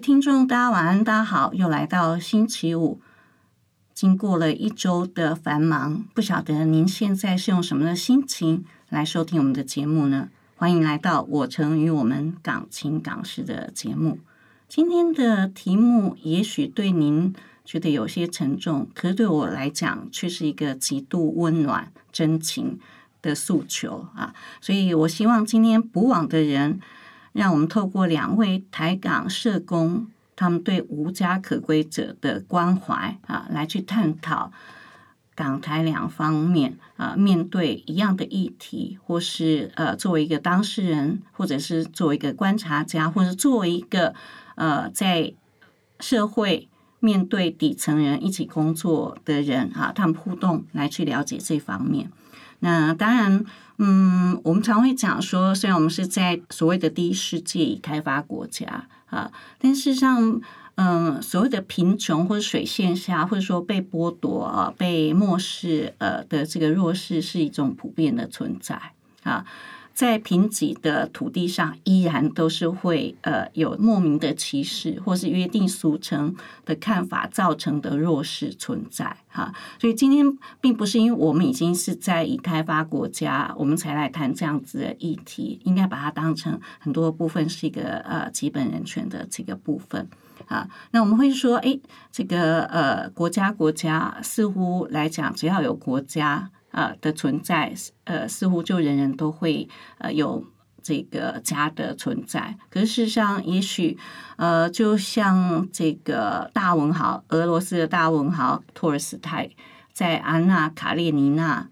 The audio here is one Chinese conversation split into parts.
听众，大家晚安，大家好，又来到星期五。经过了一周的繁忙，不晓得您现在是用什么的心情来收听我们的节目呢？欢迎来到我城与我们港情港事的节目。今天的题目也许对您觉得有些沉重，可是对我来讲却是一个极度温暖、真情的诉求啊！所以我希望今天补网的人，让我们透过两位台港社工他们对无家可归者的关怀啊，来去探讨港台两方面啊，面对一样的议题，或是呃，作为一个当事人，或者是作为一个观察家，或者作为一个呃，在社会面对底层人一起工作的人啊，他们互动来去了解这方面。那当然，嗯，我们常会讲说，虽然我们是在所谓的第一世界已开发国家啊，但事实上，嗯，所谓的贫穷或者水线下，或者说被剥夺、被漠视呃的这个弱势，是一种普遍的存在啊。在贫瘠的土地上，依然都是会呃有莫名的歧视，或是约定俗成的看法造成的弱势存在哈。所以今天并不是因为我们已经是在已开发国家，我们才来谈这样子的议题，应该把它当成很多部分是一个呃基本人权的这个部分。啊，那我们会说，哎，这个呃，国家国家似乎来讲，只要有国家啊的存在，呃，似乎就人人都会呃有这个家的存在。可是事实上，也许呃，就像这个大文豪，俄罗斯的大文豪托尔斯泰在《安娜·卡列尼娜》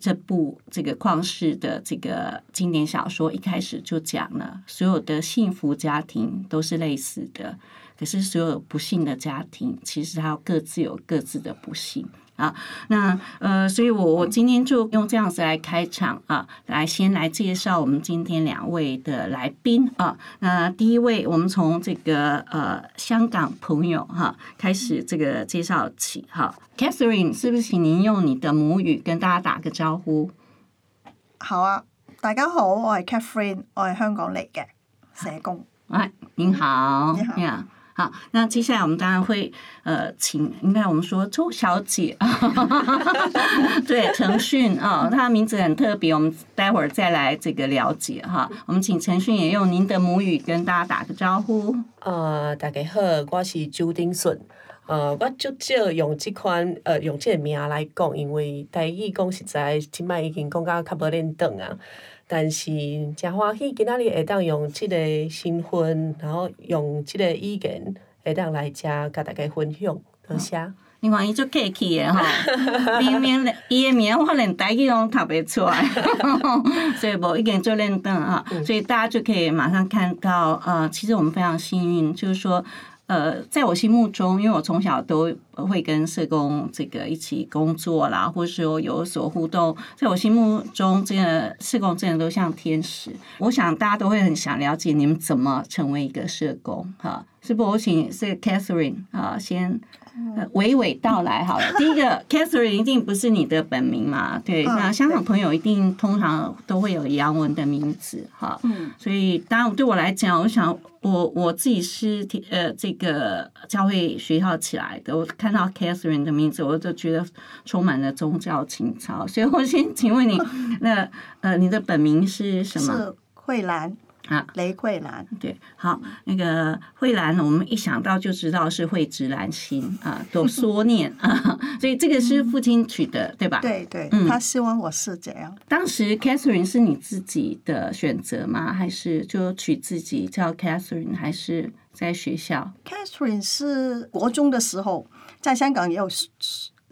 这部这个旷世的这个经典小说一开始就讲了，所有的幸福家庭都是类似的，可是所有不幸的家庭，其实它各自有各自的不幸啊。那呃，所以我我今天就用这样子来开场啊，来先来介绍我们今天两位的来宾啊。那第一位，我们从这个呃香港朋友哈开始这个介绍起哈，Catherine，是不是请您用你的母语跟大家打个招呼？好啊，大家好，我係 Catherine，我係香港嚟嘅社工。哎，您好，你好，那接下来我们当然会呃，请应该我们说周小姐，对，陈讯啊，她的名字很特别，我们待会儿再来这个了解哈。我们请陈讯也用您的母语跟大家打个招呼。呃，大家好，我是周丁顺。呃，我足少用即款呃用即个名来讲，因为台语讲实在，即摆已经讲到较无恁长啊。但是真欢喜，今仔日会当用即个身份，然后用即个意见会当来遮甲大家分享，多谢。你看伊足客气的哈，明明伊的名我连台语拢读不出来，所以无已经做认真啊，所以大家就可以马上看到，呃，其实我们非常幸运，就是说。呃，在我心目中，因为我从小都会跟社工这个一起工作啦，或者说有所互动，在我心目中，这个社工真的都像天使。我想大家都会很想了解你们怎么成为一个社工，哈，是不？我请是 Catherine 啊，先娓娓道来好了。第一个，Catherine 一定不是你的本名嘛？对，嗯那香港朋友一定通常都会有洋文的名字，哈。嗯，所以，当然对我来讲，我想我我自己是呃这个教会学校起来的，我看到 Catherine 的名字，我就觉得充满了宗教情操。所以我先请问你，那呃你的本名是什么？是慧兰啊，雷慧兰。对，好，那个慧兰，我们一想到就知道是慧直兰心啊，都缩念啊，所以这个是父亲取的，对吧？。对对，嗯他希望我是这样。当时 Catherine 是你自己的选择吗？还是就取自己叫 Catherine？还是在学校？Catherine 是国中的时候，在香港也有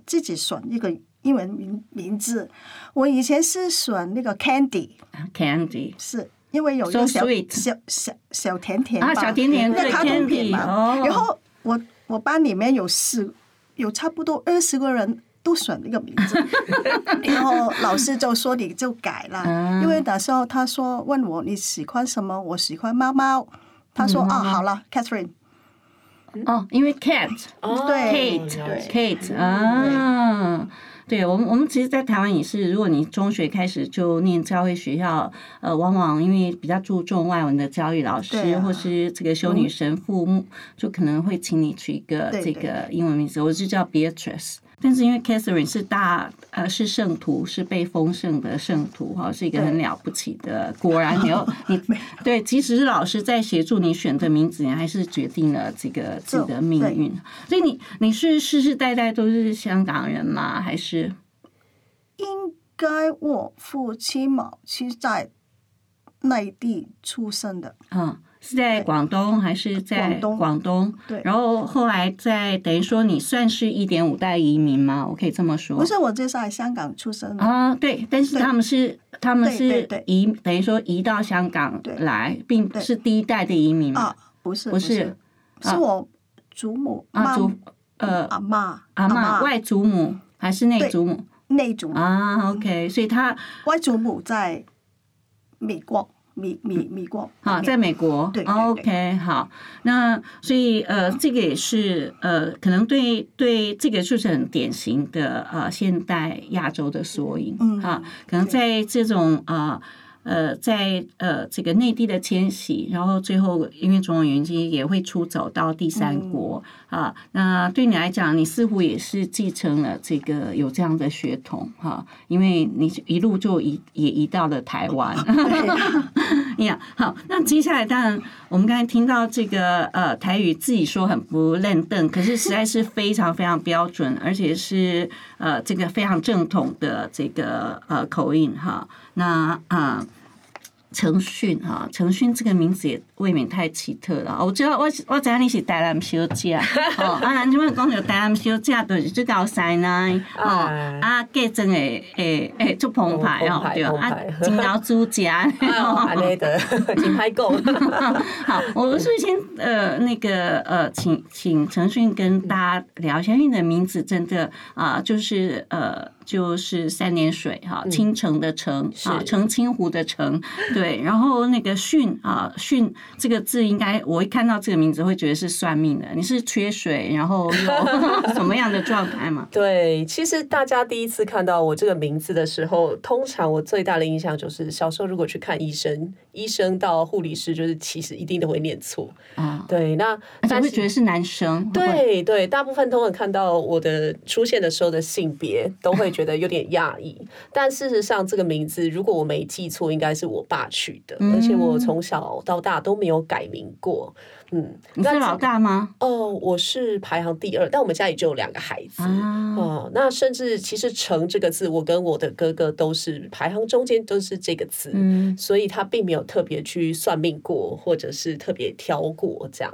自己选一个英文名名字。我以前是选那个 Candy，Candy 是因为有一个小小小小甜甜小甜甜卡通片嘛。哦，然后我我班里面有十有差不多二十个人都选那个名字，然后老师就说你就改了，嗯因为那时候他说问我你喜欢什么，我喜欢猫猫，他说、啊好了，Catherine，哦，因为 Cat 哦对 Kate 了解。Kate 啊。对我们，我们其实，在台湾也是，如果你中学开始就念教会学校，呃，往往因为比较注重外文的教育老师，啊或是这个修女神父，嗯就可能会请你取一个这个英文名字，我就叫 Beatrice。但是因为 Catherine 是大呃是圣徒，是被封圣的圣徒哈，是一个很了不起的。果然你要 你对，即使是老师在协助你选的名字，你还是决定了这个自己的命运。所以你你是世世代代都是香港人吗？还是应该我父亲母亲在内地出生的，嗯是在广东还是在广东。广东？对。然后后来在等于说你算是一点五代移民吗？我可以这么说。不是我就在香港出生的，啊，对，但是他们是他们是对移等于说移到香港来，并不是第一代的移民嘛啊，不是不是。是，我祖母啊，祖呃阿妈阿妈外祖母还是内祖母？内祖母。啊？OK，所以他外祖母在美国，美美美国啊，在美国。对对对 OK，好，那所以呃，这个也是呃，可能对对这个就是很典型的呃现代亚洲的缩影。嗯啊，可能在这种呃。呃，在呃这个内地的迁徙，然后最后因为种种原因也会出走到第三嗯国、啊。那对你来讲，你似乎也是继承了这个有这样的血统哈、因为你一路就移也移到了台湾。呀，好，那接下来当然我们刚才听到这个呃台语自己说很不认凳，可是实在是非常非常标准，而且是呃这个非常正统的这个呃口音哈。那啊。陈讯哈，陈讯这个名字也未免太奇特了。我知道我我知道你是台南小姐，哦，啊，咱即摆讲着台南小姐，就是最高赛呢，哦，哎啊，嫁真诶诶诶，足澎湃哦对吧？啊澎湃，金老主家。哦，安尼的，真歹讲。好，我是不是先呃那个呃，请请陈迅跟大家聊一下，因为你的名字真的啊、就是呃就是三点水哈，青城的城啊，是澄清湖的澄，对，然后那个巽啊巽这个字，应该我一看到这个名字会觉得是算命的，你是缺水，然后有 什么样的状态吗？对，其实大家第一次看到我这个名字的时候，通常我最大的印象就是小时候如果去看医生，医生到护理师，就是其实一定都会念错。啊，对，那而且但是会觉得是男生，对对，大部分通常看到我的出现的时候的性别，都会觉得有点讶异。但事实上，这个名字如果我没记错，应该是我爸取的，而且我从小到大都没有改名过。嗯，那你是老大吗？哦，我是排行第二，但我们家里就有两个孩子。啊，哦，那甚至其实“成”这个字，我跟我的哥哥都是排行中间都是这个字，嗯，所以他并没有特别去算命过，或者是特别挑过这样。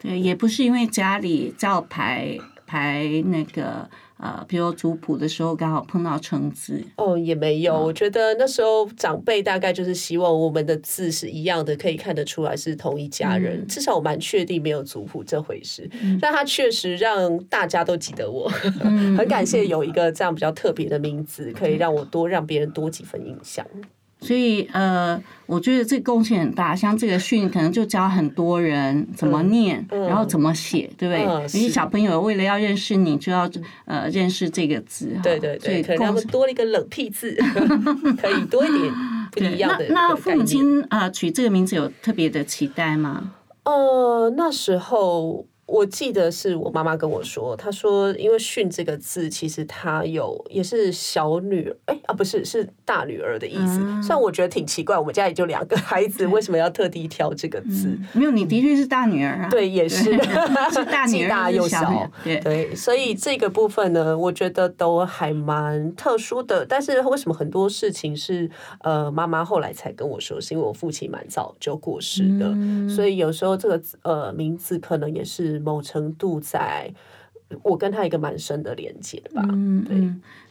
对，也不是因为家里照排排那个呃，比如族谱的时候刚好碰到橙子，哦，也没有。我觉得那时候长辈大概就是希望我们的字是一样的，可以看得出来是同一家人。至少我蛮确定没有族谱这回事，但他确实让大家都记得我。很感谢有一个这样比较特别的名字，可以让我多让别人多几分印象。所以呃，我觉得这个贡献很大。像这个训，可能就教很多人怎么念，嗯然后怎么写，对不对？嗯有些是小朋友为了要认识你，就要呃认识这个字哈。对对对，所以可能他们多了一个冷僻字，可以多一点不一样的 那那父母亲呃取这个名字有特别的期待吗？呃，那时候我记得是我妈妈跟我说，她说因为“训”这个字，其实它有也是小女儿，哎、啊不是是大女儿的意思。嗯虽然我觉得挺奇怪，我们家也就两个孩子，为什么要特地挑这个字？没有，你的确是大女儿啊。对，也是 是大 女大又小对对，所以这个部分呢，我觉得都还蛮特殊的。但是为什么很多事情是呃妈妈后来才跟我说，是因为我父亲蛮早就过世的，嗯所以有时候这个呃名字可能也是某程度在我跟他一个蛮深的连接吧。对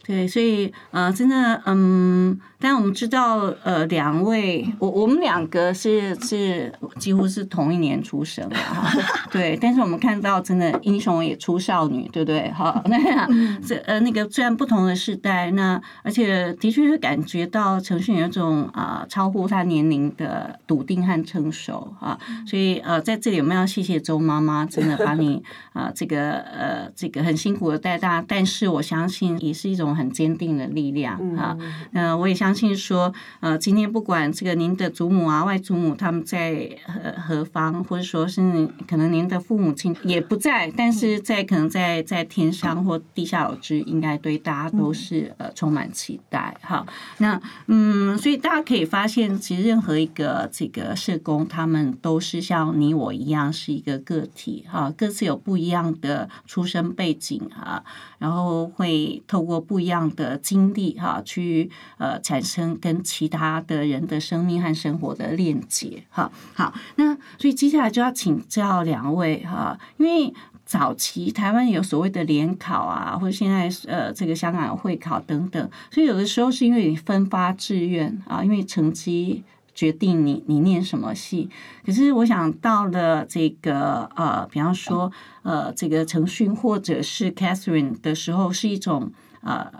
对，所以呃，真的，嗯，但我们知道，呃，两位，我我们两个是是几乎是同一年出生的哈，对，但是我们看到真的英雄也出少女，对不对？哈，那这呃那个虽然不同的时代，那而且的确是感觉到陈迅有一种啊、超乎他年龄的笃定和成熟啊，所以呃在这里我们要谢谢周妈妈，真的把你 啊、这个呃这个很辛苦的带大，但是我相信也是一种很坚定的力量啊。那我也相信说，呃，今天不管这个您的祖母啊、外祖母他们在何何方，或者说是可能您的父母亲也不在，但是在可能在在天上或地下有知，应该对大家都是呃充满期待哈。那嗯，所以大家可以发现，其实任何一个这个社工，他们都是像你我一样是一个个体哈，各自有不一样的出生背景哈，然后会透过不一一样的经历哈，去呃产生跟其他的人的生命和生活的链接哈。好，那所以接下来就要请教两位哈，因为。早期台湾有所谓的联考啊，或者现在呃这个香港会考等等，所以有的时候是因为你分发志愿啊，因为成绩决定你你念什么系。可是我想到了这个呃，比方说呃这个陈讯或者是 Catherine 的时候，是一种呃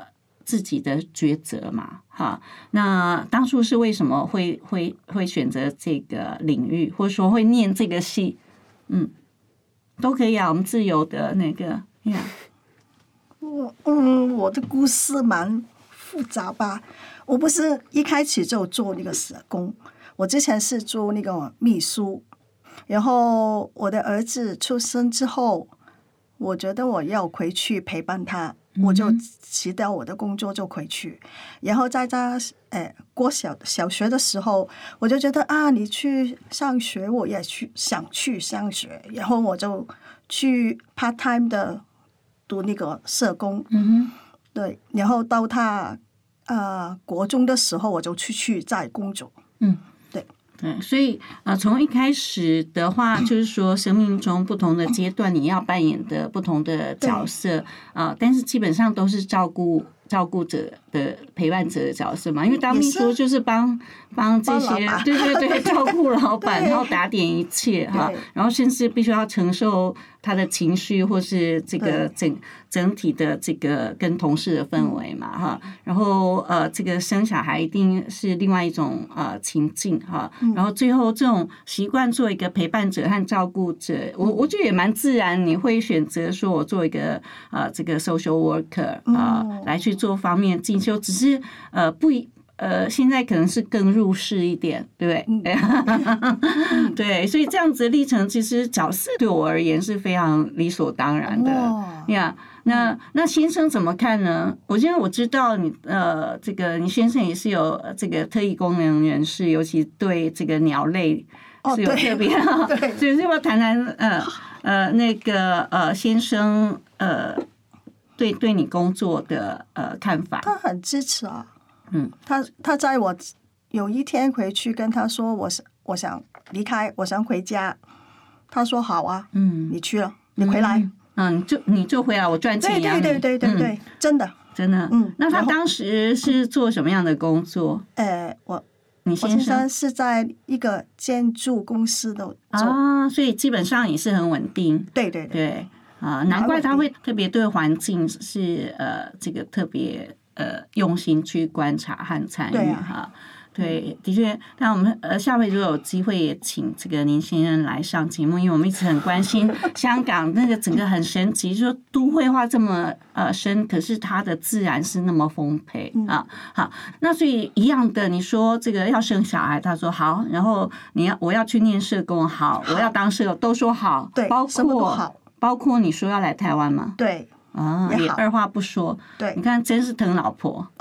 自己的抉择嘛，哈。那当初是为什么会会会选择这个领域，或者说会念这个系？嗯。都可以啊，我们自由的那个呀。我嗯，我的故事蛮复杂吧。我不是一开始就做那个社工，我之前是做那个秘书。然后我的儿子出生之后，我觉得我要回去陪伴他，我就辞掉我的工作就回去。然后在他呃过小小学的时候，我就觉得啊，你去上学，我也去想去上学，然后我就去 part time 的读那个社工。嗯对，然后到他呃国中的时候，我就出去再工作。哼，对，所以呃，从一开始的话，就是说生命中不同的阶段，你要扮演的不同的角色啊、呃但是基本上都是照顾照顾者的陪伴者的角色嘛，因为当秘书就是帮帮这些对对 对照顾老板，然后打点一切哈。对，然后甚至必须要承受他的情绪或是这个整整体的这个跟同事的氛围嘛哈，然后呃这个生小孩一定是另外一种呃情境哈，然后最后这种习惯做一个陪伴者和照顾者，我我觉得也蛮自然，你会选择说我做一个呃这个 social worker 啊、嗯来去做方面进修，只是呃不一。呃，现在可能是更入世一点，对不对？对，所以这样子的历程，其实角色对我而言是非常理所当然的。哇呀那那先生怎么看呢？我现在我知道你呃，这个你先生也是有呃这个特异功能人士，尤其对这个鸟类是有特别，对 所以要不要谈谈呃呃那个呃先生呃对对你工作的呃看法？他很支持啊。嗯，他他在我有一天回去跟他说，我想我想离开，我想回家。他说好啊，嗯，你去了，你回来。嗯，你就你做回来，我赚对钱养你。对对对对真的。真的。嗯那他当时是做什么样的工作？呃，我你先生是在一个建筑公司的做，啊，所以基本上也是很稳定。对对对，对啊，难怪他会特别对环境是呃这个特别呃用心去观察和参与哈。对，的确，那我们呃下回如果有机会也请这个年轻人来上节目，因为我们一直很关心 香港那个整个很神奇，就是说都会化这么呃深，可是它的自然是那么丰沛嗯啊。好，那所以一样的，你说这个要生小孩，他说好，然后你要我要去念社工，好，我要当社工，都说好，对包什么都括好包括你说要来台湾吗？对啊，也二话不说。对你，看，真是疼老婆。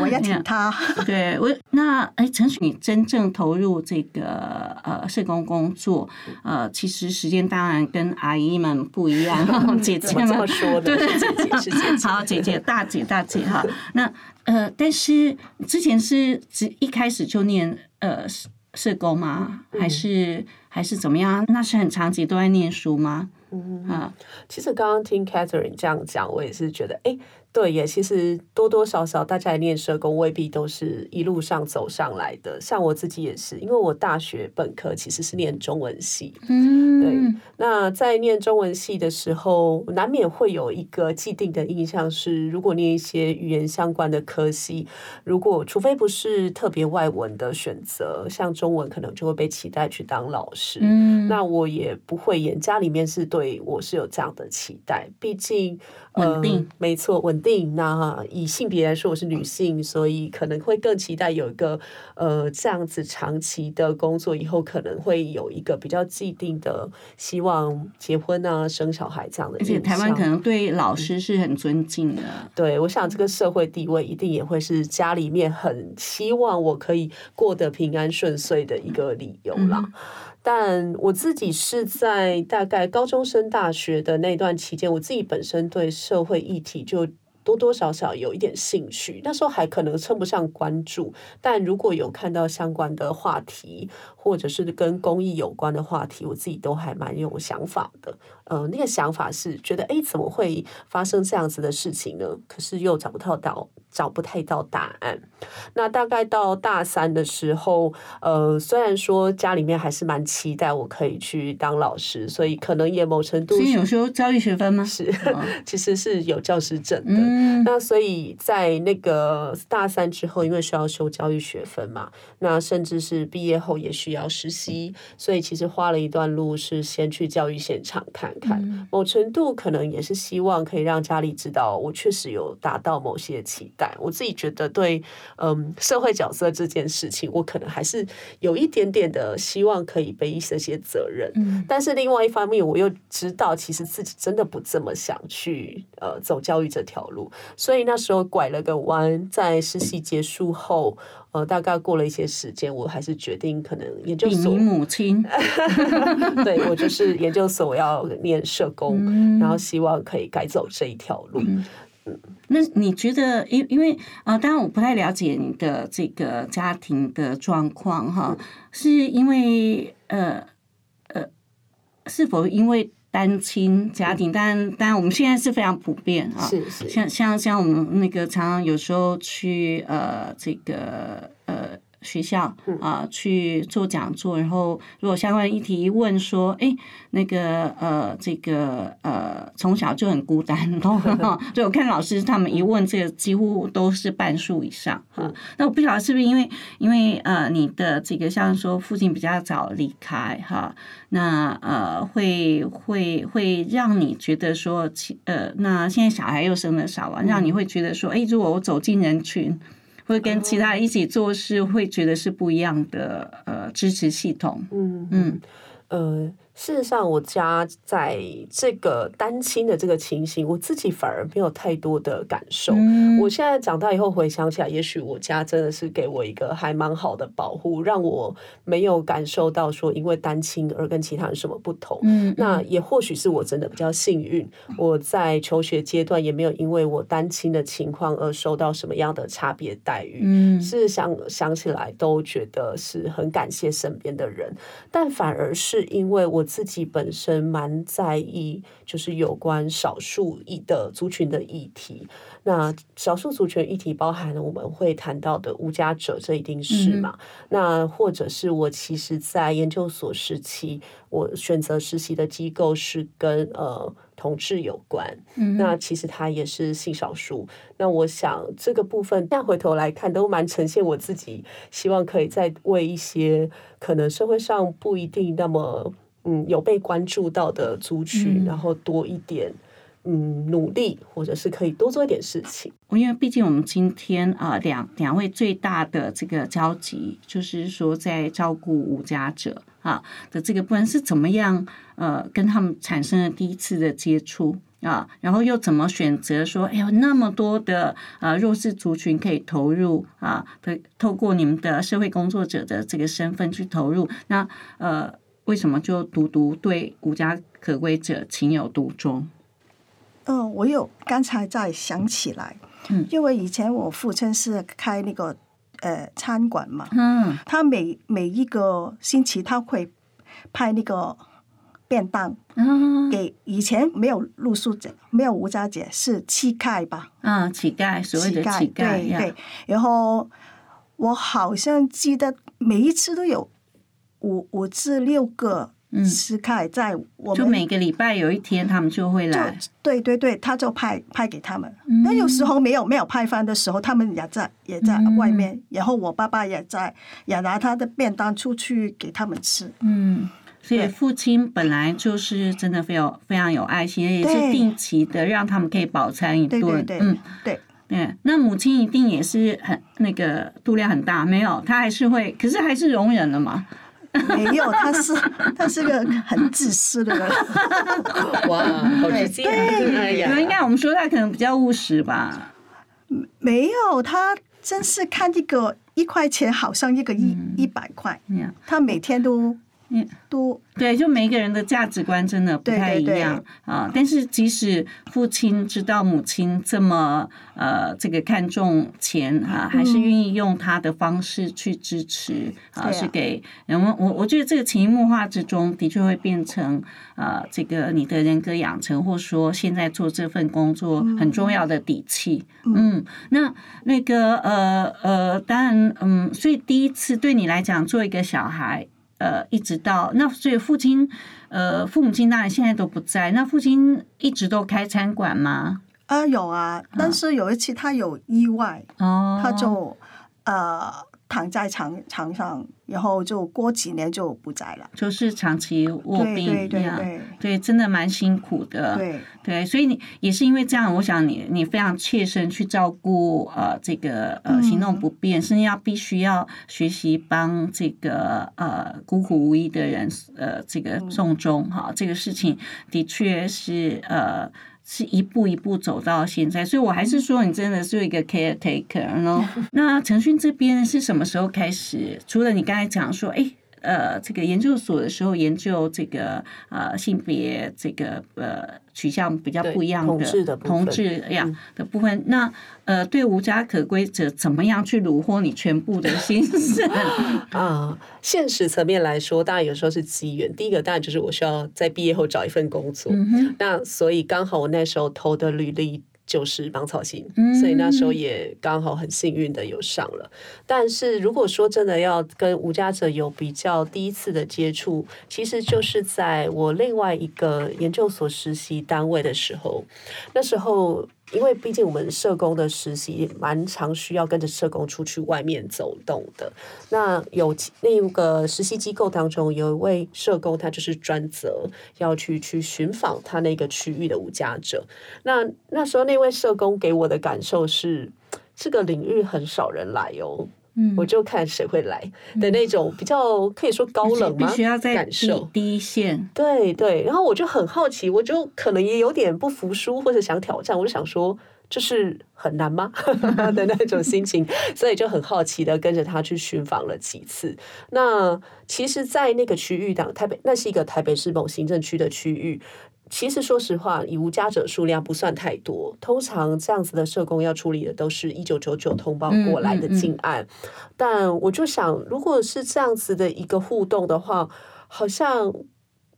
我要挺他。对我，那哎，陈雪，你真正投入这个呃社工工作，呃，其实时间当然跟阿姨们不一样，姐姐们这么说的？对姐姐，是姐姐。好，姐姐、大姐、大姐哈。那呃，但是之前是只一开始就念呃社社工吗？还是还是怎么样？那是很长期都在念书吗？啊，其实刚刚听 Catherine 这样讲，我也是觉得，哎，对耶，其实多多少少大家来念社工未必都是一路上走上来的。像我自己也是，因为我大学本科其实是念中文系，嗯，对，那在念中文系的时候，难免会有一个既定的印象是，如果念一些语言相关的科系，如果除非不是特别外文的选择，像中文可能就会被期待去当老师。嗯，那我也不会演，家里面是对我是有这样的期待，毕竟稳定呃，没错，稳定。那以性别来说，我是女性，所以可能会更期待有一个呃这样子长期的工作，以后可能会有一个比较既定的希望结婚啊、生小孩这样的而且。台湾可能对老师是很尊敬的。对，我想这个社会地位一定也会是家里面很希望我可以过得平安顺遂的一个理由啦。但我自己是在大概高中升大学的那段期间，我自己本身对社会议题就。多多少少有一点兴趣，那时候还可能称不上关注，但如果有看到相关的话题，或者是跟公益有关的话题，我自己都还蛮有想法的。呃，那个想法是觉得，哎，怎么会发生这样子的事情呢？可是又找不到到找不太到答案。那大概到大三的时候，呃，虽然说家里面还是蛮期待我可以去当老师，所以可能也某程度所以有时候教育学分吗？是其实是有教师证的。嗯，那所以在那个大三之后，因为需要修教育学分嘛，那甚至是毕业后也需要实习，所以其实花了一段路是先去教育现场看看。某程度可能也是希望可以让家里知道我确实有达到某些期待。我自己觉得对，嗯，社会角色这件事情，我可能还是有一点点的希望可以背这些责任。嗯但是另外一方面，我又知道其实自己真的不这么想去呃走教育这条路，所以那时候拐了个弯，在实习结束后，呃，大概过了一些时间，我还是决定可能研究所你，母亲，对我就是研究所我要念社工，嗯然后希望可以改走这一条路。那你觉得，因因为啊、呃当然我不太了解你的这个家庭的状况哈，是因为呃呃，是否因为单亲家庭？当然，当然我们现在是非常普遍啊，是是，像像像我们那个常常有时候去呃这个呃学校啊、去做讲座，然后如果相关议题一问说，哎，那个呃这个呃从小就很孤单，然后对我看老师他们一问这个几乎都是半数以上啊。那我不晓得是不是因为因为呃你的这个像说父亲比较早离开哈，那呃会会会让你觉得说呃那现在小孩又生的少啊，让你会觉得说，哎，如果我走进人群。会跟其他人一起做事，会觉得是不一样的呃支持系统。嗯嗯呃，事实上，我家在这个单亲的这个情形，我自己反而没有太多的感受。嗯我现在长大以后回想起来，也许我家真的是给我一个还蛮好的保护，让我没有感受到说因为单亲而跟其他人什么不同。嗯那也或许是我真的比较幸运，我在求学阶段也没有因为我单亲的情况而受到什么样的差别待遇。嗯是想想起来都觉得是很感谢身边的人，但反而是因为我自己本身蛮在意，就是有关少数裔的族群的议题。那少数族群议题包含了我们会谈到的无家者，这一定是嘛？那或者是我其实，在研究所时期，我选择实习的机构是跟呃同志有关。那其实他也是性少数。那我想这个部分，再回头来看，都蛮呈现我自己希望可以再为一些可能社会上不一定那么嗯有被关注到的族群，然后多一点。嗯努力，或者是可以多做一点事情。因为毕竟我们今天啊、呃两两位最大的这个交集，就是说在照顾无家者啊的这个部分是怎么样呃跟他们产生了第一次的接触啊，然后又怎么选择说，哎呦那么多的呃弱势族群可以投入啊的，透过你们的社会工作者的这个身份去投入，那呃为什么就独独对无家可归者情有独钟？嗯，我有刚才在想起来，嗯因为以前我父亲是开那个呃餐馆嘛，嗯他每每一个星期他会派那个便当嗯给以前没有露宿者，没有无家者，是乞丐吧？啊，乞丐，所谓的乞丐呀对对。然后我好像记得每一次都有五五至六个嗯乞丐在我们就每个礼拜有一天，他们就会来。对对对，他就派派给他们。嗯那有时候没有没有派饭的时候，他们也在也在嗯外面，然后我爸爸也在也拿他的便当出去给他们吃。嗯，所以父亲本来就是真的非常非常有爱心，也是定期的让他们可以饱餐一对顿。对对、嗯，对，对。那母亲一定也是很那个度量很大，没有，她还是会，可是还是容忍了嘛。没有，他是 他是个很自私的人。哇，好直接！哎呀，应该我们说他可能比较务实吧。没有，他真是看一个一块钱好像一个一一百块，他每天都嗯都对，就每一个人的价值观真的不太一样啊。但是即使父亲知道母亲这么呃这个看重钱啊，还是愿意用他的方式去支持啊，是给人们我我觉得这个潜移默化之中，的确会变成呃这个你的人格养成，或说现在做这份工作很重要的底气。嗯，那那个呃呃，当然嗯，所以第一次对你来讲，做一个小孩。呃，一直到那，所以父亲，呃，父母亲当然现在都不在。那父亲一直都开餐馆吗？啊有啊，但是有一次他有意外，哦，他就呃躺在床床上，然后就过几年就不在了。就是长期卧对病对对呀对对，真的蛮辛苦的。对对，所以你也是因为这样，我想你你非常切身去照顾呃这个呃行动不便，甚至要必须要学习帮这个呃孤苦无依的人呃这个送终哈，这个事情的确是呃。是一步一步走到现在，所以我还是说你真的是一个 caretaker 然后 那腾讯这边是什么时候开始？除了你刚才讲说，哎，呃，这个研究所的时候研究这个呃性别这个呃取向比较不一样的同志呀的部分，那呃对无家可归者怎么样去虏获你全部的心声？啊，现实层面来说，当然有时候是机缘。第一个当然就是我需要在毕业后找一份工作，嗯，那所以刚好我那时候投的履历就是芒草心，嗯所以那时候也刚好很幸运的有上了。但是如果说真的要跟吴家者有比较第一次的接触，其实就是在我另外一个研究所实习单位的时候，那时候。因为毕竟我们社工的实习蛮常需要跟着社工出去外面走动的，那有那个实习机构当中有一位社工，他就是专责要去去寻访他那个区域的无家者。那那时候那位社工给我的感受是，这个领域很少人来哦。嗯我就看谁会来的那种比较可以说高冷吗？必须要在感受。第一线，对对，然后我就很好奇，我就可能也有点不服输或者想挑战，我就想说，这是很难吗 的那种心情，所以就很好奇的跟着他去寻访了几次。那其实，在那个区域当台北，那是一个台北市某行政区的区域。其实说实话，以无家者数量不算太多，通常这样子的社工要处理的都是一九九九通报过来的嗯嗯嗯进案。但我就想，如果是这样子的一个互动的话，好像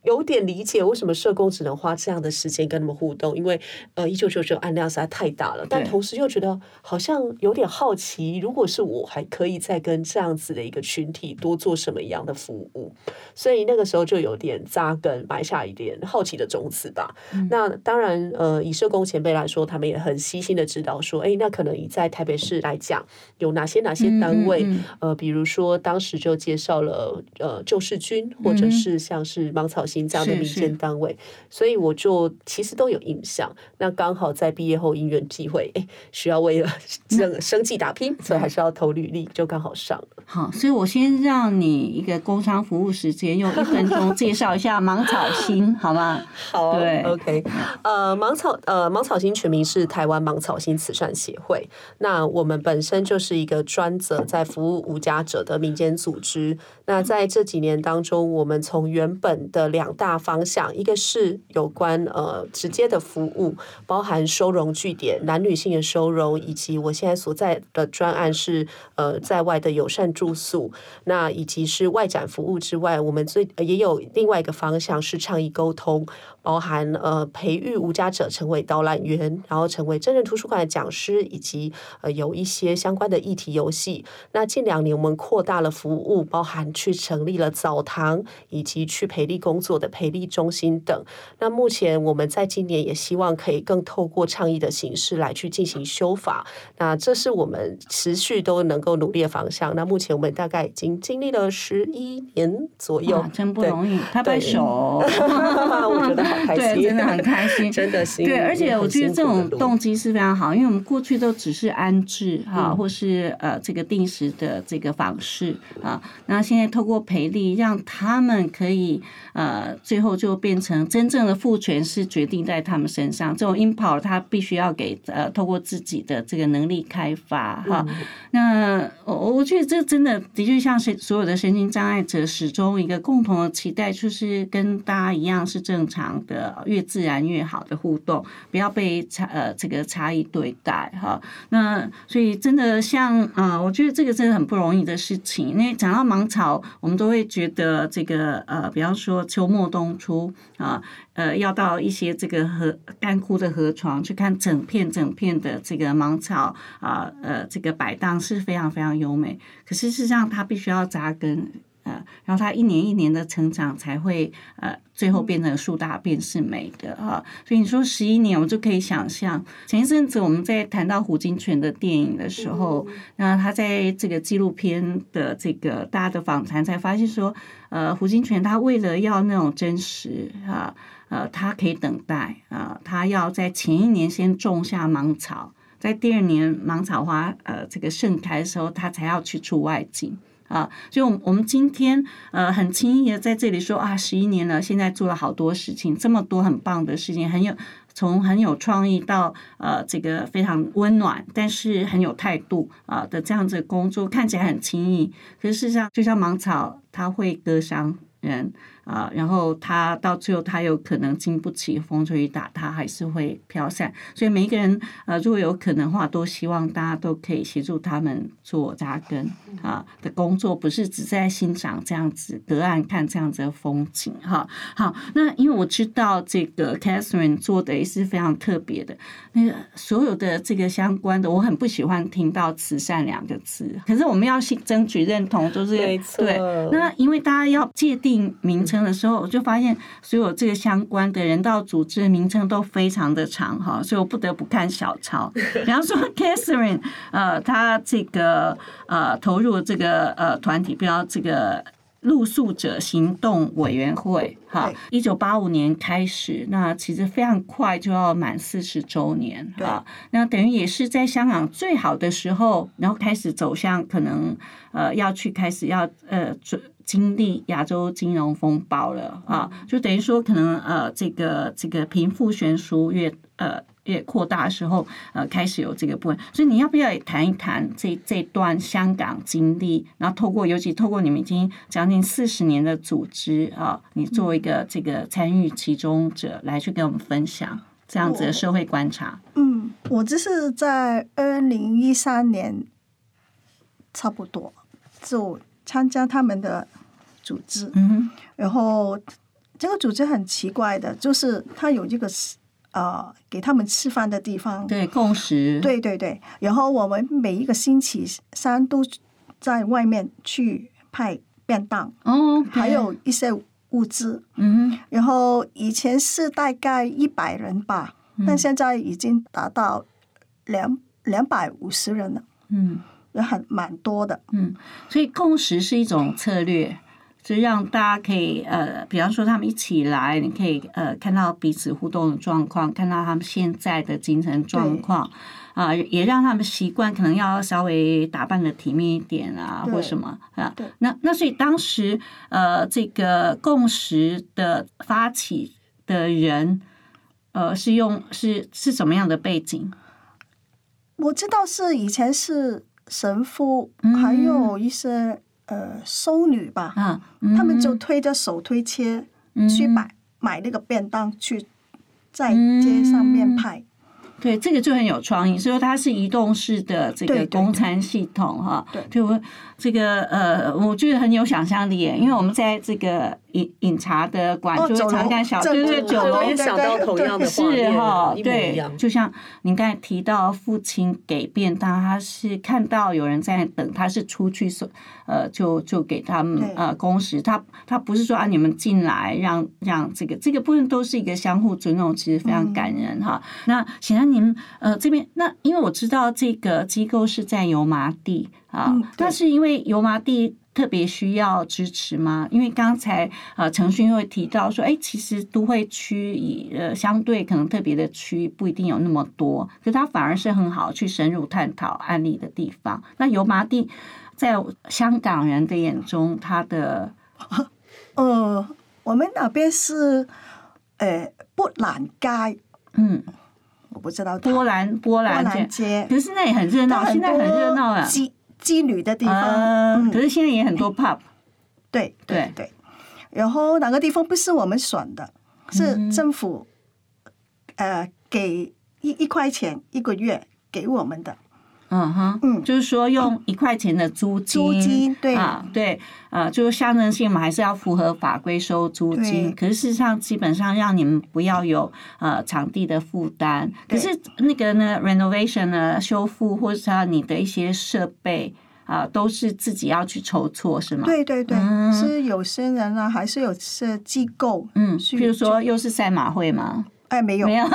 有点理解为什么社工只能花这样的时间跟他们互动，因为呃，一九九九案量实在太大了。但同时又觉得好像有点好奇，如果是我，还可以再跟这样子的一个群体多做什么样的服务？所以那个时候就有点扎根，埋下一点好奇的种子吧。那当然，呃，以社工前辈来说，他们也很细心的指导说，哎，那可能以在台北市来讲，有哪些哪些单位，嗯嗯呃，比如说当时就介绍了呃救世军，或者是像是芒草心这样的民间是单位，所以我就其实都有印象。那刚好在毕业后因缘际会，哎，需要为了生生计打拼，所以还是要投履历，就刚好上了。好，所以我先让你一个工商服务时间，用一分钟介绍一下芒草心，好吗？好对，OK，呃，芒草呃芒草心全名是台湾芒草心慈善协会。那我们本身就是一个专责在服务无家者的民间组织。那在这几年当中，我们从原本的两大方向，一个是有关呃直接的服务，包含收容据点、男女性的收容，以及我现在所在的专案是呃在外的友善住宿，那以及是外展服务之外，我们最也有另外一个方向是倡议沟通，包含呃培育无家者成为导览员，然后成为真人图书馆的讲师，以及呃有一些相关的议题游戏。那近两年我们扩大了服务，包含去成立了澡堂，以及去培力工作的培力中心等。那目前我们在今年也希望可以更透过倡议的形式来去进行修法。那这是我们持续都能够努力的方向。那目前我们大概已经经历了十一年左右，，真不容易，拍拍对手。我觉得好开心，对，真的很开心，真的辛对，而且我觉得这种动机，是非常好，因为我们过去都只是安置哈，嗯。或是呃这个定时的这个方式啊，那现在透过培力，让他们可以呃最后就变成真正的赋权是决定在他们身上，这种 empower 他必须要给呃透过自己的这个能力开发哈。那我我觉得这真的的确像是所有的身心障碍者始终一个共同的期待，就是跟大家一样是正常的，越自然越好的互动，不要被差呃这个差异对待哈。那所以真的像呃，我觉得这个真的很不容易的事情，因为讲到芒草，我们都会觉得这个呃，比方说秋末冬初啊。呃，要到一些这个河干枯的河床去看整片整片的这个芒草啊，呃，这个摆荡是非常非常优美。可是事实上，它必须要扎根，呃，然后它一年一年的成长，才会呃，最后变成树大便是美的哈。所以你说十一年，我就可以想象，前一阵子我们在谈到胡金铨的电影的时候，那他在这个纪录片的这个大家的访谈，才发现说，呃，胡金铨他为了要那种真实啊。呃，他可以等待啊、呃，他要在前一年先种下芒草，在第二年芒草花呃这个盛开的时候，他才要去出外景啊。所以，我们我们今天呃很轻易的在这里说啊，十一年了，现在做了好多事情，这么多很棒的事情，很有从很有创意到呃这个非常温暖，但是很有态度啊、的这样子工作，看起来很轻易，可是事实上，就像芒草，它会割伤人。啊，然后他到最后，他有可能经不起风吹雨打，他还是会飘散。所以每一个人，呃，如果有可能的话，都希望大家都可以协助他们做扎根啊的工作，不是只在欣赏这样子隔岸看这样子的风景哈。好，那因为我知道这个 Catherine 做的也是非常特别的，那个所有的这个相关的，我很不喜欢听到慈善两个字，可是我们要去争取认同，就是对。那因为大家要界定名称。的时候，我就发现所有这个相关的人道组织的名称都非常的长哈，所以我不得不看小抄。比方说，Catherine，呃，他这个呃投入这个呃团体，比如这个露宿者行动委员会哈，一九八五年开始，那其实非常快就要满四十周年哈，那等于也是在香港最好的时候，然后开始走向可能呃要去开始要呃准。经历亚洲金融风暴了啊，就等于说可能呃这个这个贫富悬殊越呃越扩大的时候，呃开始有这个部分，所以你要不要也谈一谈这这段香港经历？然后透过尤其透过你们已经将近四十年的组织啊，你作为一个这个参与其中者来去跟我们分享这样子的社会观察。嗯，我这是在二零一三年差不多就参加他们的。组织，嗯，然后这个组织很奇怪的，就是它有一个呃给他们吃饭的地方，对，共识，对对对。然后我们每一个星期三都在外面去派便当，哦，还有一些物资，嗯，然后以前是大概一百人吧，但现在已经达到两两百五十人了，嗯。也很蛮多的，嗯，所以共识是一种策略，就让大家可以呃，比方说他们一起来，你可以呃看到彼此互动的状况，看到他们现在的精神状况啊、也让他们习惯可能要稍微打扮的体面一点啊，或什么啊。那那所以当时呃，这个共识的发起的人。呃，是用是是什么样的背景？我知道是以前是神父，嗯还有一些呃收女吧，啊，他们就嗯推着手推车嗯去买买那个便当去在街上面派。对，这个就很有创意，所以说它是移动式的这个公餐系统哈。对就这个呃，我觉得很有想象力，因为我们在这个饮饮茶的馆就会哦酒楼常看小，正对对，酒楼我也想到同样的是面，哈，对，。就像您刚才提到父亲给便当，他是看到有人在等，他是出去说，呃，就就给他们呃工时，他他不是说啊你们进来让让这个这个部分都是一个相互尊重，其实非常感人哈。那显然您呃这边那因为我知道这个机构是在油麻地啊嗯，对那是因为油麻地。特别需要支持吗？因为刚才呃陈勋会提到说，哎，其实都会区以呃相对可能特别的区不一定有那么多，可它反而是很好去深入探讨案例的地方。那油麻地在香港人的眼中，它的 呃，我们那边是呃波兰街，嗯我不知道波兰波波兰兰街，可是那也很热闹，它现在很热闹啊。妓妓女的地方，可是现在也很多 pub，对对对。对。然后哪个地方不是我们选的，是嗯政府呃给一一块钱一个月给我们的，嗯哼，嗯就是说用一块钱的租金，租金对啊，对，啊，就是象征性嘛，还是要符合法规收租金。可是事实上，基本上让你们不要有呃场地的负担。可是那个呢，renovation 呢，修复或者是你的一些设备啊、都是自己要去筹措，是吗？，对对对，嗯是有些人啊，还是有些机构，嗯，去比如说又是赛马会吗？哎没有。没有，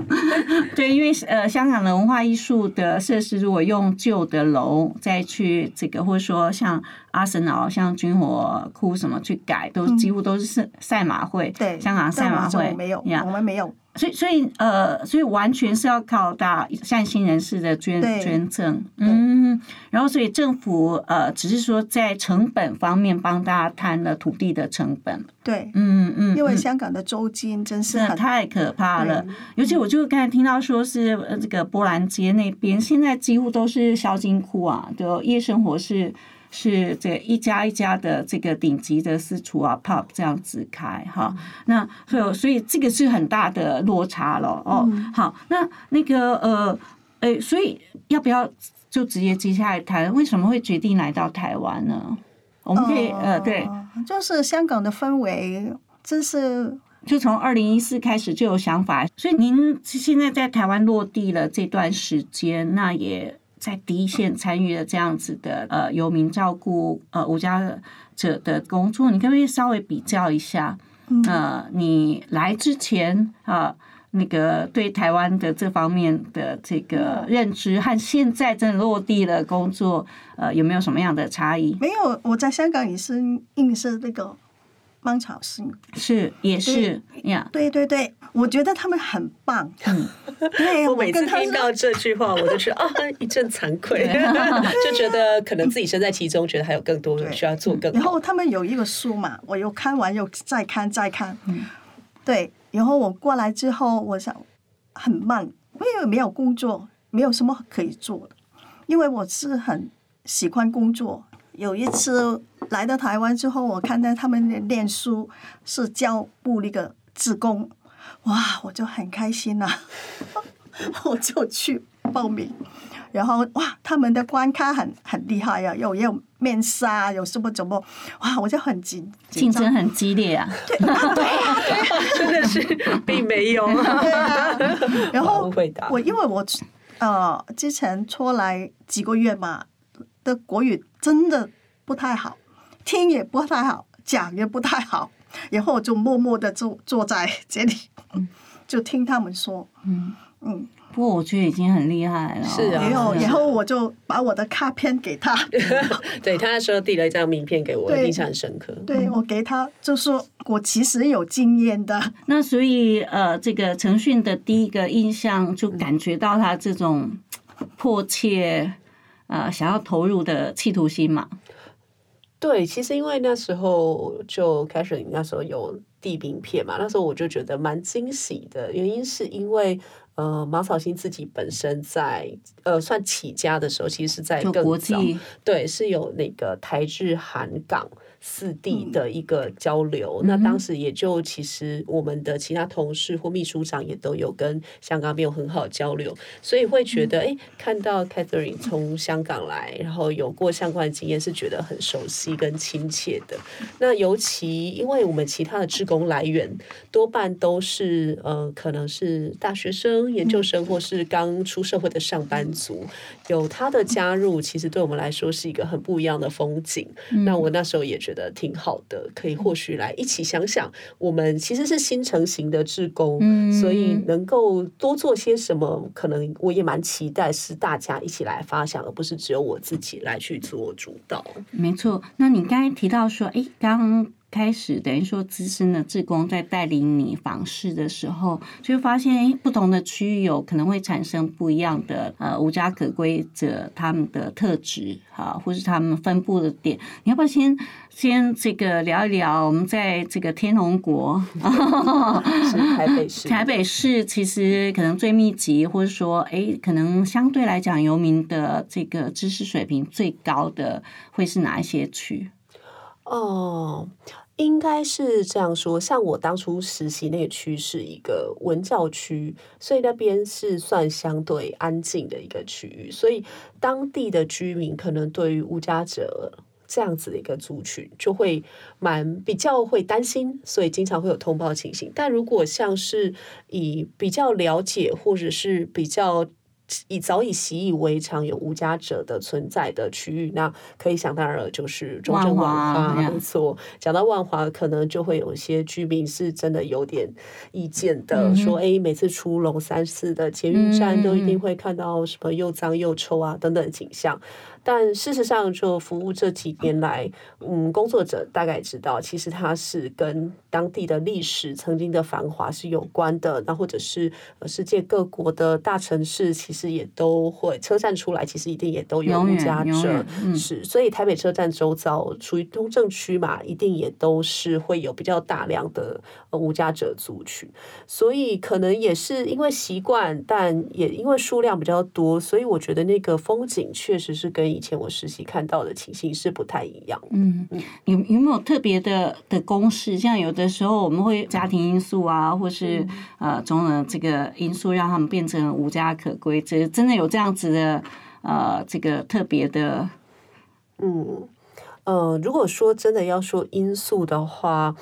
对，因为呃，香港的文化艺术的设施，如果用旧的楼再去这个，或者说像阿森纳、像军火库什么去改，都嗯。几乎都是赛赛马会，对香港赛马会没有，呀。我们没有，所以所以呃，所以完全是要靠大善心人士的捐对。捐赠，嗯，然后所以政府呃，只是说在成本方面帮大家摊了土地的成本，对，嗯嗯，因为嗯香港的租金真是太可怕了。尤其我就刚才听到说是呃这个波兰街那边，现在几乎都是小金库啊，就夜生活是是这一家一家的这个顶级的私厨啊 pub 这样子开哈。那所以所以这个是很大的落差了哦。好，那那个呃哎，所以要不要就直接接下来谈为什么会决定来到台湾呢？我们可以呃对。呃就是香港的氛围，真是就从二零一四开始就有想法，所以您现在在台湾落地了这段时间，那也在第一线参与了这样子的呃游民照顾呃无家者的工作，你可不可以稍微比较一下？呃，你来之前啊、呃那个对台湾的这方面的这个认知和现在真的落地的工作，呃，有没有什么样的差异？没有。我在香港也是应是那个芒草星，是，也是呀，对对对，我觉得他们很棒。嗯，对，我每次听到这句话，我都觉得 啊，一阵惭愧，就觉得可能自己身在其中，觉得还有更多的需要做更好。然后他们有一个书嘛，我又看完又再看再看，嗯对。然后我过来之后，我想很慢，因为没有工作，没有什么可以做的。因为我是很喜欢工作。有一次来到台湾之后，我看到他们念书是教部那个自工，哇，我就很开心呐、我就去报名。然后哇，他们的关卡很很厉害呀、有有面试啊，有什么怎么，哇，我就很紧竞争。很激烈啊对。真的是并没有。对啊，然后我因为我呃之前出来几个月嘛，的国语真的不太好，听也不太好，讲也不太好，然后我就默默的坐坐在这里，就听他们说，嗯。嗯，不过我觉得已经很厉害了。是啊然后然后我就把我的卡片给他，对他那时候递了一张名片给我，对印象很深刻。对我给他就说我其实有经验的，那所以呃，这个陈讯的第一个印象就感觉到他这种迫切呃想要投入的企图心嘛。对，其实因为那时候就开始，那时候有递名片嘛，那时候我就觉得蛮惊喜的。原因是因为呃，马草新自己本身在呃算起家的时候，其实是在更早国际对，是有那个台日韩港四地嗯的一个交流。那当时也就其实我们的其他同事或秘书长也都有跟香港没有很好的交流，所以会觉得哎、诶看到 Catherine 从香港来，然后有过相关的经验，是觉得很熟悉跟亲切的。那尤其因为我们其他的职工来源多半都是呃，可能是大学生、研究生，或是刚出社会的上班族，有他的加入，其实对我们来说是一个很不一样的风景。那我那时候也觉得挺好的，可以或许来一起想想，我们其实是新成型的志工，所以能够多做些什么，可能我也蛮期待是大家一起来发想，而不是只有我自己来去做主导。没错，那你刚才提到说，哎，刚开始等于说资深的志工在带领你访视的时候，就会发现，哎，不同的区域有可能会产生不一样的呃无家可归者他们的特质啊，或是他们分布的点。你要不要先先这个聊一聊我们在这个天龙国？是台北市，台北市其实可能最密集，或者说，哎，可能相对来讲，游民的这个知识水平最高的会是哪一些区？哦，应该是这样说。像我当初实习那个区是一个文教区，所以那边是算相对安静的一个区域，所以当地的居民可能对于无家者。这样子的一个族群就会蛮比较会担心，所以经常会有通报情形。但如果像是以比较了解或者是比较已早已习以为常有无家者的存在的区域，那可以想当然了，就是中正万万华华，没错。讲到万华，可能就会有一些居民是真的有点意见的，嗯说：“哎，每次出龙山寺的捷运站，嗯都一定会看到什么又脏又臭啊等等景象。”但事实上，就服务这几年来，嗯，工作者大概知道，其实它是跟当地的历史、曾经的繁华是有关的。那或者是呃世界各国的大城市，其实也都会车站出来，其实一定也都有无家者，嗯是。所以台北车站周遭处于东正区嘛，一定也都是会有比较大量的呃无家者族群。所以可能也是因为习惯，但也因为数量比较多，所以我觉得那个风景确实是跟以前我实习看到的情形是不太一样。嗯，有有没有特别的的公式？像有的时候我们会家庭因素啊，或是呃种种这个因素，让他们变成无家可归。这真的有这样子的呃这个特别的嗯，呃，如果说真的要说因素的话，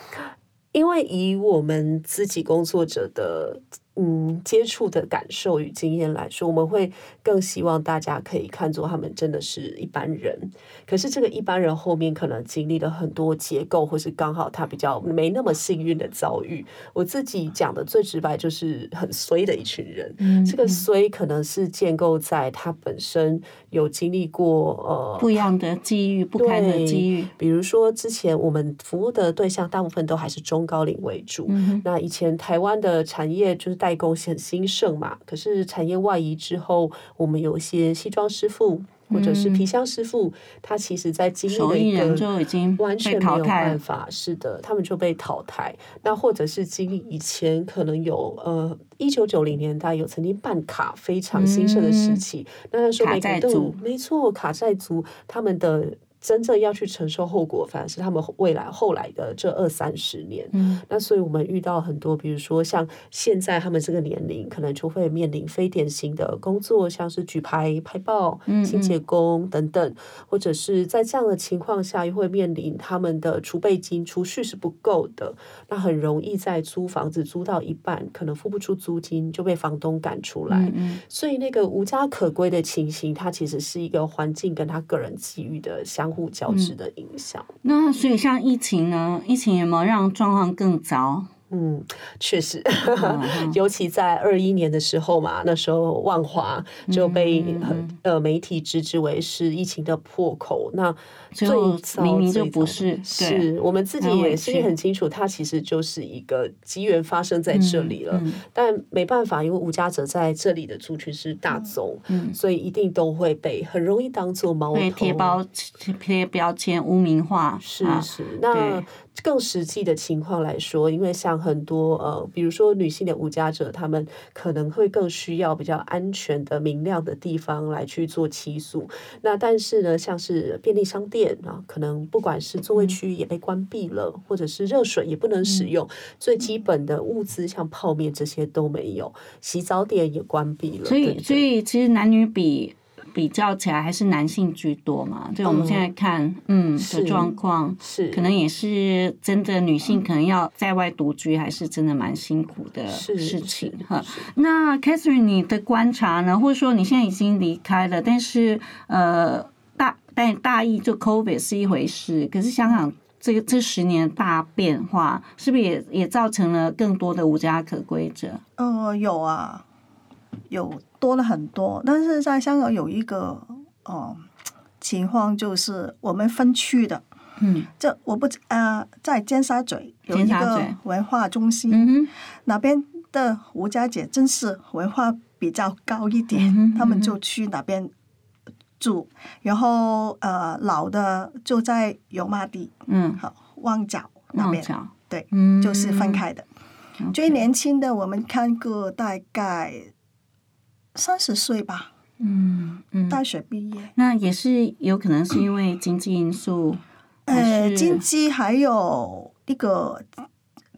因为以我们自己工作者的嗯接触的感受与经验来说，我们会更希望大家可以看作他们真的是一般人。可是这个一般人后面可能经历了很多结构，或是刚好他比较没那么幸运的遭遇。我自己讲的最直白就是很衰的一群人。嗯这个衰可能是建构在他本身有经历过呃不一样的机遇，不堪的机遇。比如说，之前我们服务的对象大部分都还是中高龄为主。嗯那以前台湾的产业就是代工很兴盛嘛，可是产业外移之后，我们有一些西装师傅或者是皮箱师傅，他其实在经历手艺人了一个就已经完全没有办法，是的，他们就被淘汰。那或者是经历以前可能有呃一九九零年代有曾经办卡非常兴盛的时期，那那时候卡每个都没错，卡债族他们的。真正要去承受后果，反而是他们未来后来的这二三十年。嗯那所以我们遇到很多，比如说像现在他们这个年龄，可能就会面临非典型的工作，像是举牌、拍报、嗯清洁工等等，或者是在这样的情况下，又会面临他们的储备金储蓄是不够的，那很容易在租房子租到一半，可能付不出租金，就被房东赶出来。嗯嗯所以那个无家可归的情形，它其实是一个环境跟他个人机遇的相互交织的影响。那所以像疫情呢？疫情有没有让状况更糟？嗯，确实，嗯 尤其在二一年的时候嘛，那时候万华就被、嗯呃媒体直指为是疫情的破口。那最后明明就不是是我们自己也心里很清楚，它其实就是一个机缘发生在这里了。嗯但没办法，因为无家者在这里的族群是大宗，嗯所以一定都会被很容易当做猫头贴包贴标签污名化，是啊是，那更实际的情况来说，因为像很多呃，比如说女性的无家者，她们可能会更需要比较安全的、明亮的地方来去做起诉。那但是呢，像是便利商店啊，可能不管是座位区也被关闭了，或者是热水也不能使用，最基本的物资像泡面这些都没有，洗澡点也关闭了。所以所以其实男女比比较起来还是男性居多嘛。就我们现在看，嗯状况，是可能也是真的女性可能要在外独居，还是真的蛮辛苦的事情哈。那 Catherine，你的观察呢？或者说你现在已经离开了，但是呃，大但大意就 COVID 是一回事，可是香港这个这十年大变化，是不是也也造成了更多的无家可归者？呃，有啊，有多了很多，但是在香港有一个哦、情况，就是我们分区的，嗯这我不呃，在尖沙咀有一个文化中心，嗯哼。那边的吴家姐真是文化比较高一点，嗯他们就去那边住，然后呃老的就在油麻地，嗯，好旺角那边，对，嗯，就是分开的。最年轻的我们看过大概三十岁吧，嗯嗯，大学毕业。那也是有可能是因为经济因素，呃，经济还有一个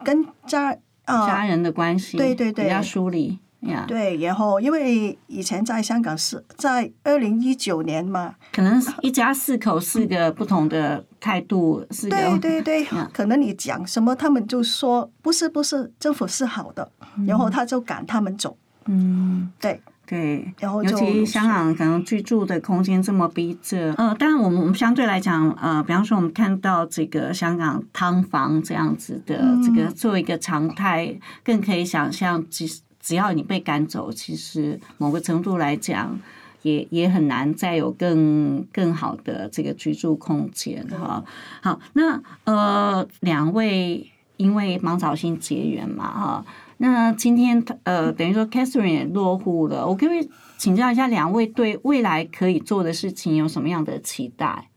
跟家啊、家人的关系，对对对。比较疏离呀。对，然后因为以前在香港是在二零一九年嘛，可能一家四口四个不同的态度，四个对对对嗯，可能你讲什么，他们就说不是不是，政府是好的，然后他就赶他们走，嗯。对，对，然后尤其香港可能居住的空间这么逼仄，呃，当然我们我们相对来讲，呃，比方说我们看到这个香港汤房这样子的嗯。这个作为一个常态，更可以想象，其实只要你被赶走，其实某个程度来讲。也也很难再有更更好的这个居住空间哈。好，那呃，两位因为芒草星结缘嘛哈，那今天呃，等于说 Catherine 也落户了，我可不可以请教一下两位对未来可以做的事情有什么样的期待？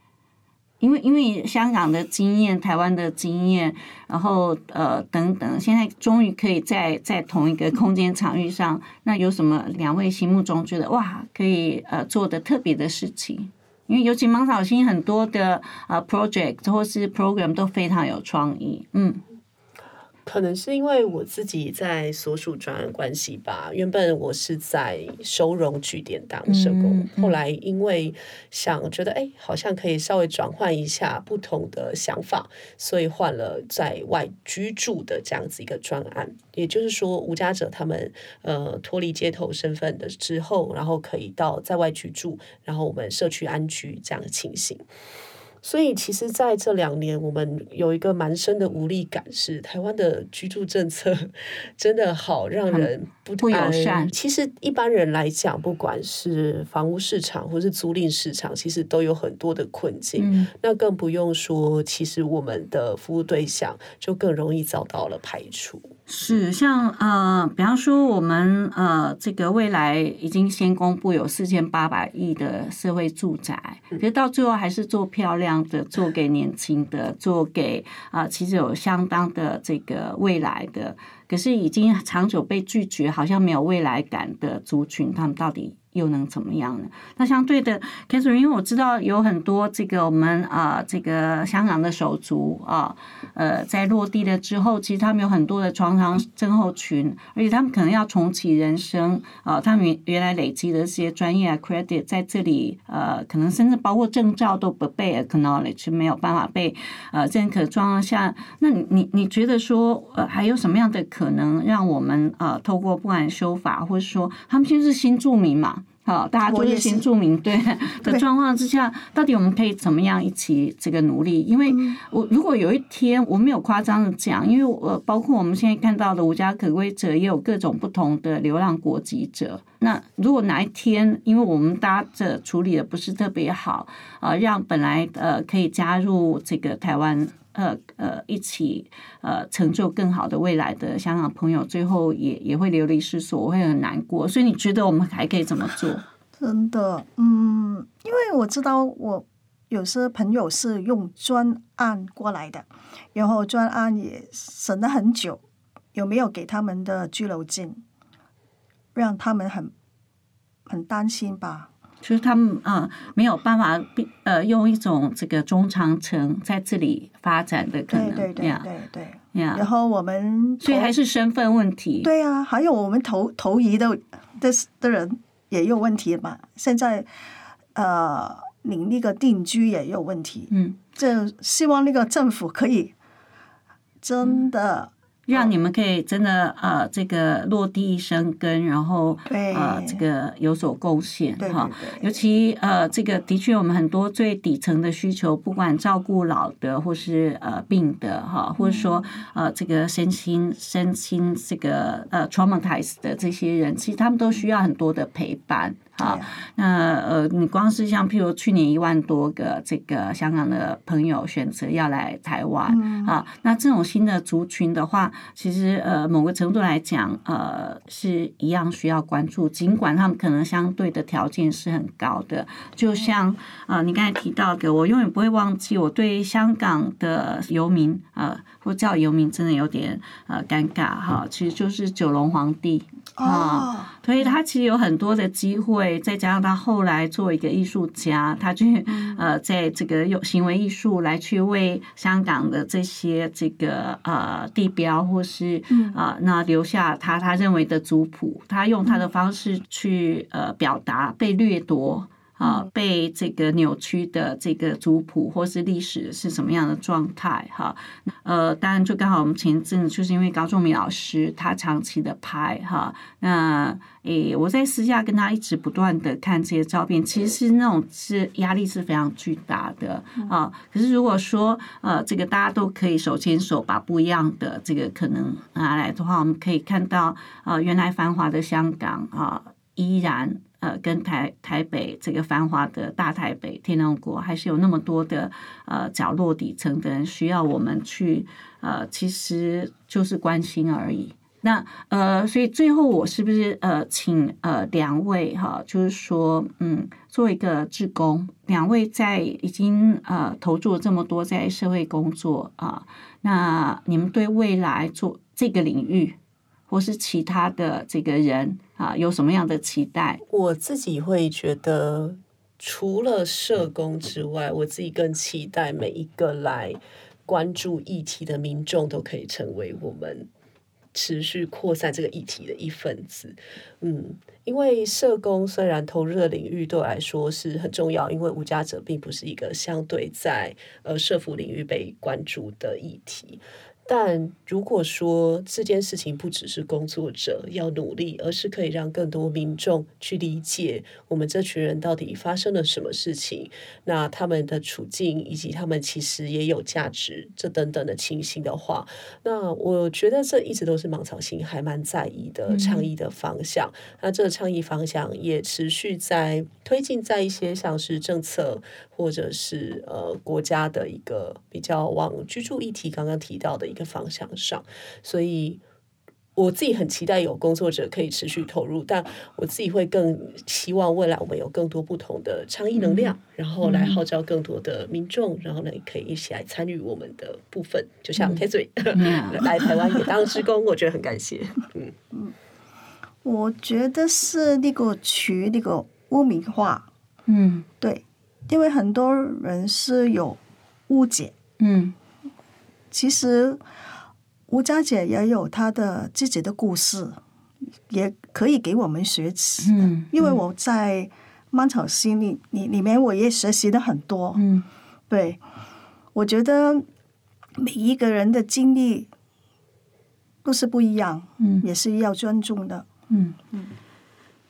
因为因为香港的经验、台湾的经验，然后呃等等，现在终于可以在在同一个空间场域上，那有什么两位心目中觉得哇可以呃做的特别的事情？因为尤其芒草星很多的呃 project 或是 program 都非常有创意，嗯可能是因为我自己在所属专案关系吧，原本我是在收容据点当社工，嗯嗯后来因为想觉得哎，好像可以稍微转换一下不同的想法，所以换了在外居住的这样子一个专案。也就是说，无家者他们呃脱离街头身份的之后，然后可以到在外居住，然后我们社区安居这样的情形。所以，其实在这两年，我们有一个蛮深的无力感，是台湾的居住政策 真的好让人不不友安善其实一般人来讲，不管是房屋市场或是租赁市场，其实都有很多的困境。嗯那更不用说，其实我们的服务对象就更容易遭到了排除。是像呃，比方说我们呃，这个未来已经先公布有四千八百亿的社会住宅，可是到最后还是做漂亮的，做给年轻的，做给啊、其实有相当的这个未来的，可是已经长久被拒绝，好像没有未来感的族群，他们到底又能怎么样呢？那相对的 c a t h e r i n e 因为我知道有很多这个我们啊、这个香港的手足啊，呃，在落地了之后，其实他们有很多的创伤症候群，而且他们可能要重启人生啊、他们原原来累积的这些专业啊 credit 在这里呃，可能甚至包括证照都不被 acknowledge，没有办法被呃认可状况下，那你你你觉得说呃还有什么样的可能让我们呃透过不管修法，或者说他们现在是新住民嘛？好，大家都是新住民对 的状况之下，到底我们可以怎么样一起这个努力？因为嗯我如果有一天我没有夸张的讲，因为我包括我们现在看到的无家可归者，也有各种不同的流浪国籍者。那如果哪一天，因为我们大家的处理的不是特别好，呃，让本来呃可以加入这个台湾。呃呃，一起呃成就更好的未来的香港朋友，最后也也会流离失所，我会很难过。所以你觉得我们还可以怎么做？真的，嗯，因为我知道我有些朋友是用专案过来的，然后专案也审了很久，有没有给他们的居留证，让他们很很担心吧？就是他们呃没有办法呃用一种这个中长程在这里发展的可能，对对对呀对对。然，后我们所以还是身份问题。对啊，还有我们投投移的的的人也有问题嘛。现在呃，你那个定居也有问题。嗯，这希望那个政府可以真的让你们可以真的呃这个落地生根，然后呃这个有所贡献哈尤其呃这个的确我们很多最底层的需求，不管照顾老的或是呃病的哈，或者说嗯。呃这个身心身心这个呃 traumatized 的这些人，其实他们都需要很多的陪伴。好，那呃，你光是像譬如去年一万多个这个香港的朋友选择要来台湾、嗯啊，那这种新的族群的话，其实呃某个程度来讲，呃是一样需要关注，尽管他们可能相对的条件是很高的，就像呃你刚才提到的，我永远不会忘记我对香港的游民呃，或叫游民真的有点呃尴尬哈，其实就是九龙皇帝。哦，所以他其实有很多的机会，再加上他后来作为一个艺术家，他去呃，在这个用行为艺术来去为香港的这些这个呃地标或是啊、呃、那留下他他认为的族谱，他用他的方式去呃表达被掠夺。啊，被这个扭曲的这个族谱或是历史是什么样的状态？哈，呃，当然就刚好我们前阵子就是因为高仲明老师他长期的拍哈，那诶，我在私下跟他一直不断的看这些照片，其实是那种是压力是非常巨大的啊。可是如果说呃，这个大家都可以手牵手把不一样的这个可能拿来的话，我们可以看到呃，原来繁华的香港啊，依然。呃，跟台台北这个繁华的大台北天龙国，还是有那么多的呃角落底层的人需要我们去呃，其实就是关心而已。那呃，所以最后我是不是呃，请呃两位哈，就是说嗯，做一个志工，两位在已经呃投注了这么多在社会工作啊、那你们对未来做这个领域？或是其他的这个人啊，有什么样的期待？我自己会觉得，除了社工之外，我自己更期待每一个来关注议题的民众都可以成为我们持续扩散这个议题的一份子。嗯，因为社工虽然投入的领域对我来说是很重要，因为无家者并不是一个相对在呃社服领域被关注的议题。但如果说这件事情不只是工作者要努力，而是可以让更多民众去理解我们这群人到底发生了什么事情，那他们的处境以及他们其实也有价值，这等等的情形的话，那我觉得这一直都是芒草心还蛮在意的倡议的方向。那这个倡议方向也持续在推进，在一些像是政策或者是呃国家的一个比较往居住议题刚刚提到的一个方向上，所以我自己很期待有工作者可以持续投入，但我自己会更希望未来我们有更多不同的倡议能量，然后来号召更多的民众，然后呢可以一起来参与我们的部分，就像 k a t h r i 来台湾也当职工，我觉得很感谢。嗯。嗯，我觉得是那个取那个污名化，嗯。对，因为很多人是有误解，嗯其实吴佳姐也有她的自己的故事，也可以给我们学习的。嗯因为我在漫草心里里里面，我也学习了很多。嗯对，我觉得每一个人的经历都是不一样，嗯也是要尊重的。嗯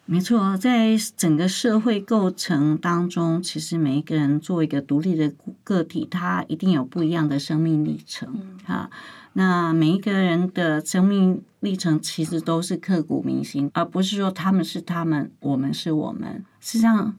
没错，在整个社会构成当中，其实每一个人作为一个独立的个体，他一定有不一样的生命历程啊。那每一个人的生命历程其实都是刻骨铭心，而不是说他们是他们，我们是我们。实际上，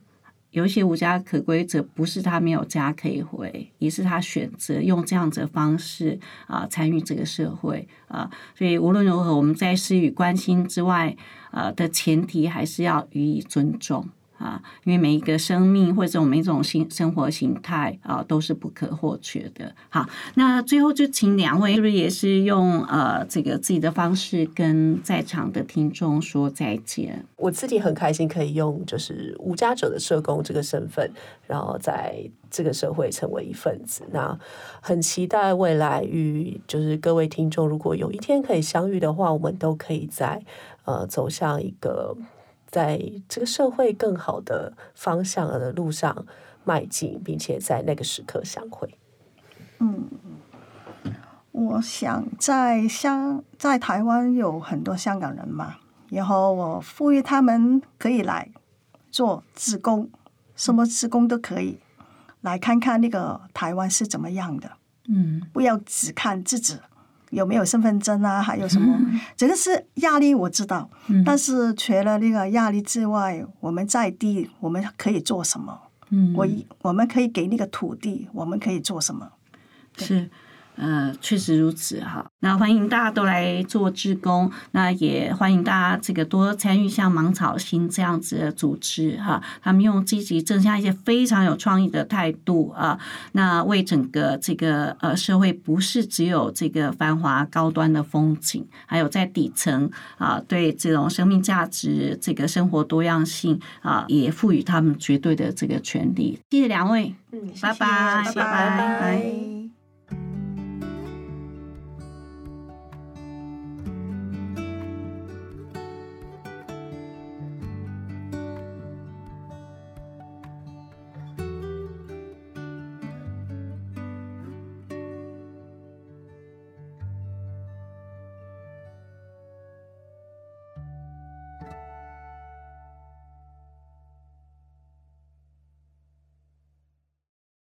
有一些无家可归者，不是他没有家可以回，也是他选择用这样子的方式啊参与这个社会啊。所以无论如何，我们在施予关心之外，呃的前提还是要予以尊重。啊，因为每一个生命或者每一种新生活形态啊，都是不可或缺的。好，那最后就请两位是不是也是用呃这个自己的方式跟在场的听众说再见？我自己很开心可以用就是无家者的社工这个身份，然后在这个社会成为一份子。那很期待未来与就是各位听众，如果有一天可以相遇的话，我们都可以在呃走向一个。在这个社会更好的方向的路上迈进，并且在那个时刻相会。嗯，我想在香在台湾有很多香港人嘛，然后我呼吁他们可以来做职工，什么职工都可以来看看那个台湾是怎么样的。嗯，不要只看自己。有没有身份证啊？还有什么？这个是压力，我知道。但是除了那个压力之外，我们在地我们可以做什么？嗯，我我们可以给那个土地，我们可以做什么？是。呃，确实如此哈。那欢迎大家都来做志工，那也欢迎大家这个多参与像芒草心这样子的组织哈。他们用积极正向一些非常有创意的态度啊，那为整个这个呃社会不是只有这个繁华高端的风景，还有在底层啊，对这种生命价值、这个生活多样性啊，也赋予他们绝对的这个权利。谢谢两位，嗯，拜拜，拜拜。